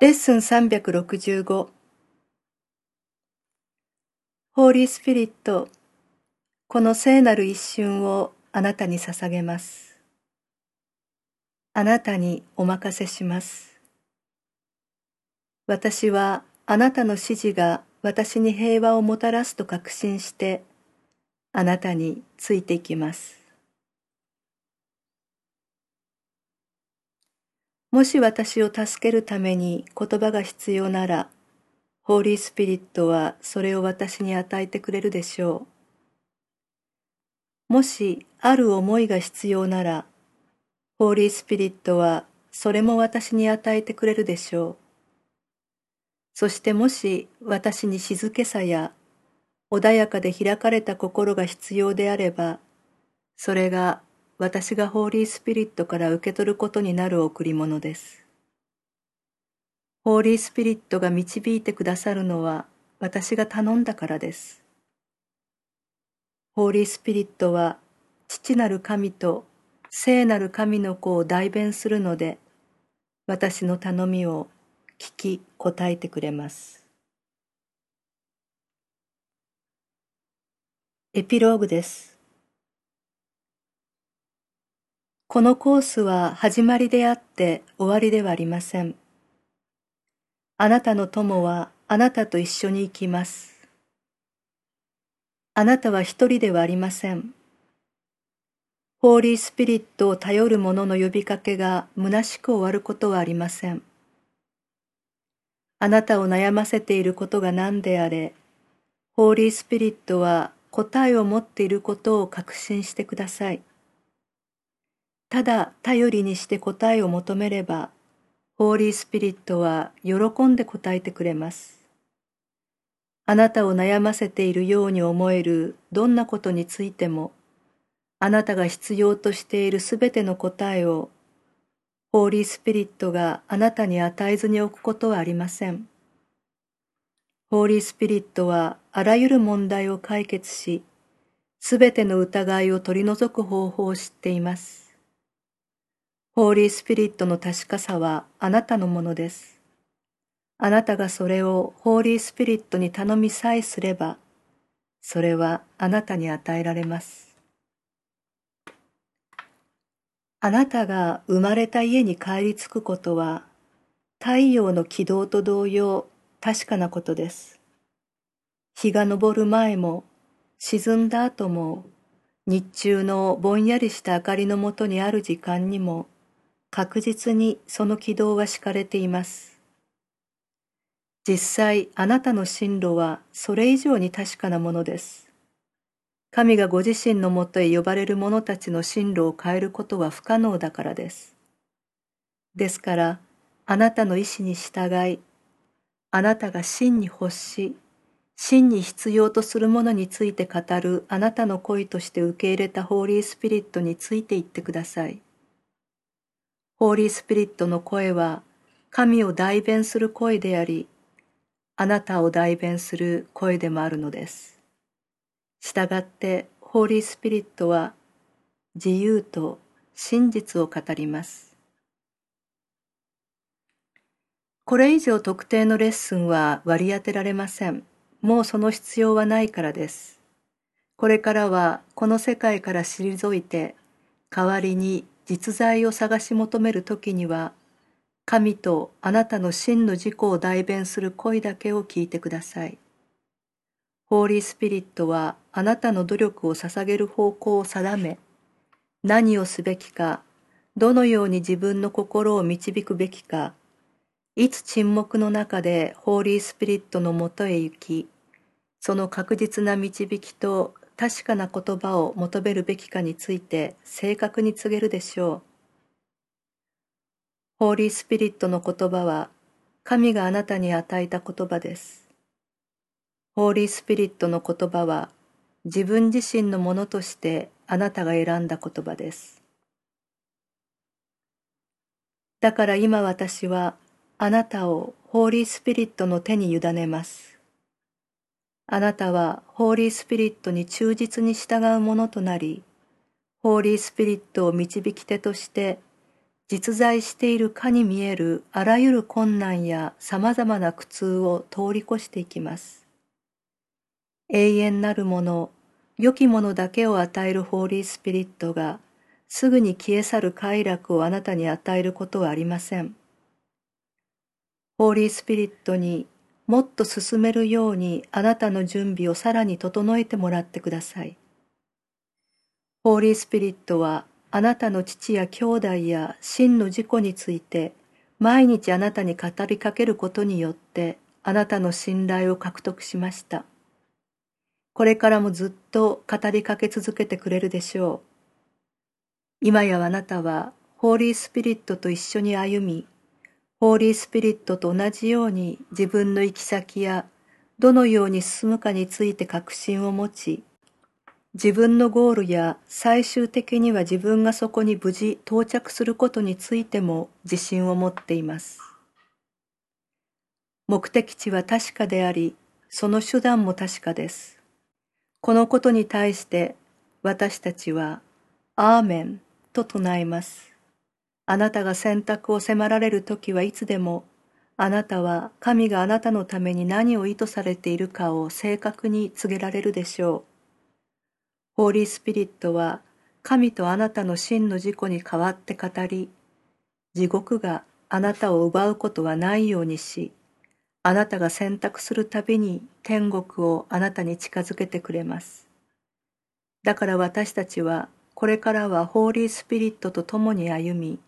レッスン365ホーリースピリットこの聖なる一瞬をあなたに捧げます。あなたにお任せします。私はあなたの指示が私に平和をもたらすと確信してあなたについていきます。もし私を助けるために言葉が必要なら、ホーリースピリットはそれを私に与えてくれるでしょう。もしある思いが必要なら、ホーリースピリットはそれも私に与えてくれるでしょう。そしてもし私に静けさや穏やかで開かれた心が必要であれば、それが私がホーリースピリットから受け取ることになる贈り物です。ホーリースピリットが導いてくださるのは私が頼んだからです。ホーリースピリットは父なる神と聖なる神の子を代弁するので私の頼みを聞き答えてくれます。エピローグです。このコースは始まりであって終わりではありません。あなたの友はあなたと一緒に行きます。あなたは一人ではありません。ホーリースピリットを頼る者の呼びかけが虚しく終わることはありません。あなたを悩ませていることが何であれ、ホーリースピリットは答えを持っていることを確信してください。ただ頼りにして答えを求めれば、ホーリースピリットは喜んで答えてくれます。あなたを悩ませているように思えるどんなことについても、あなたが必要としているすべての答えを、ホーリースピリットがあなたに与えずに置くことはありません。ホーリースピリットはあらゆる問題を解決し、すべての疑いを取り除く方法を知っています。ホーリースピリットの確かさはあなたのものです。あなたがそれをホーリースピリットに頼みさえすれば、それはあなたに与えられます。あなたが生まれた家に帰り着くことは、太陽の軌道と同様確かなことです。日が昇る前も、沈んだ後も、日中のぼんやりした明かりのもとにある時間にも、確実にその軌道は敷かれています。実際あなたの進路はそれ以上に確かなものです。神がご自身のもとへ呼ばれる者たちの進路を変えることは不可能だからです。ですから、あなたの意志に従い、あなたが真に欲し、真に必要とするものについて語るあなたの恋として受け入れたホーリースピリットについていってください。ホーリースピリットの声は神を代弁する声であり、あなたを代弁する声でもあるのです。したがってホーリースピリットは自由と真実を語ります。これ以上特定のレッスンは割り当てられません。もうその必要はないからです。これからはこの世界から退いて代わりに実在を探し求める時には神とあなたの真の自己を代弁する声だけを聞いてください。ホーリースピリットはあなたの努力を捧げる方向を定め、何をすべきか、どのように自分の心を導くべきか、いつ沈黙の中でホーリースピリットのもとへ行き、その確実な導きと確かな言葉を求めるべきかについて正確に告げるでしょう。ホーリースピリットの言葉は神があなたに与えた言葉です。ホーリースピリットの言葉は自分自身のものとしてあなたが選んだ言葉です。だから今私はあなたをホーリースピリットの手に委ねます。あなたはホーリースピリットに忠実に従うものとなり、ホーリースピリットを導き手として実在しているかに見えるあらゆる困難や様々な苦痛を通り越していきます。永遠なるもの、良きものだけを与えるホーリースピリットがすぐに消え去る快楽をあなたに与えることはありません。ホーリースピリットにもっと進めるようにあなたの準備をさらに整えてもらってください。ホーリースピリットはあなたの父や兄弟や真の事故について毎日あなたに語りかけることによってあなたの信頼を獲得しました。これからもずっと語りかけ続けてくれるでしょう。今やあなたはホーリースピリットと一緒に歩み、ホーリースピリットと同じように自分の行き先やどのように進むかについて確信を持ち、自分のゴールや最終的には自分がそこに無事到着することについても自信を持っています。目的地は確かであり、その手段も確かです。このことに対して私たちは、アーメンと唱えます。あなたが選択を迫られる時はいつでも、あなたは神があなたのために何を意図されているかを正確に告げられるでしょう。ホーリースピリットは神とあなたの真の事故に代わって語り、地獄があなたを奪うことはないようにし、あなたが選択するたびに天国をあなたに近づけてくれます。だから私たちはこれからはホーリースピリットと共に歩み、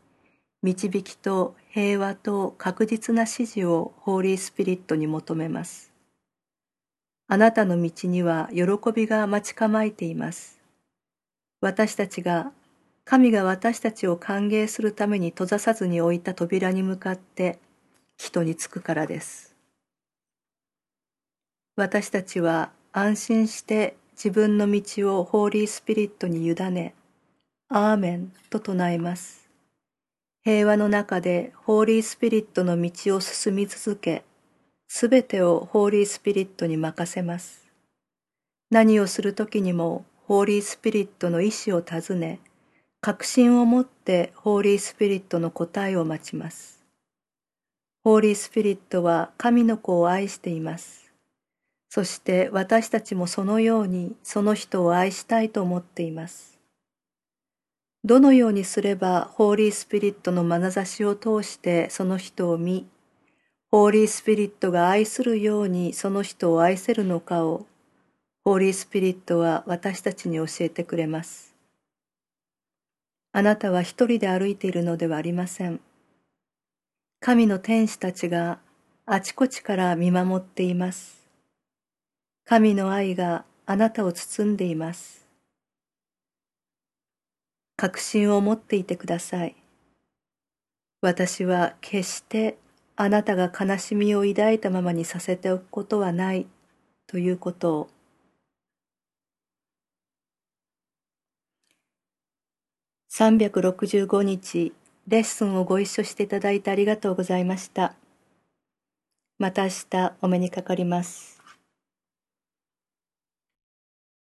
導きと平和と確実な指示をホーリースピリットに求めます。あなたの道には喜びが待ち構えています。私たちが神が私たちを歓迎するために閉ざさずに置いた扉に向かって人につくからです。私たちは安心して自分の道をホーリースピリットに委ね、アーメンと唱えます。平和の中でホーリースピリットの道を進み続け、すべてをホーリースピリットに任せます。何をするときにもホーリースピリットの意志を尋ね、確信を持ってホーリースピリットの答えを待ちます。ホーリースピリットは神の子を愛しています。そして私たちもそのようにその人を愛したいと思っています。どのようにすればホーリースピリットの眼差しを通してその人を見、ホーリースピリットが愛するようにその人を愛せるのかを、ホーリースピリットは私たちに教えてくれます。あなたは一人で歩いているのではありません。神の天使たちがあちこちから見守っています。神の愛があなたを包んでいます。確信を持っていてください。私は決してあなたが悲しみを抱いたままにさせておくことはないということを365日レッスンをご一緒していただいてありがとうございました。また明日お目にかかります。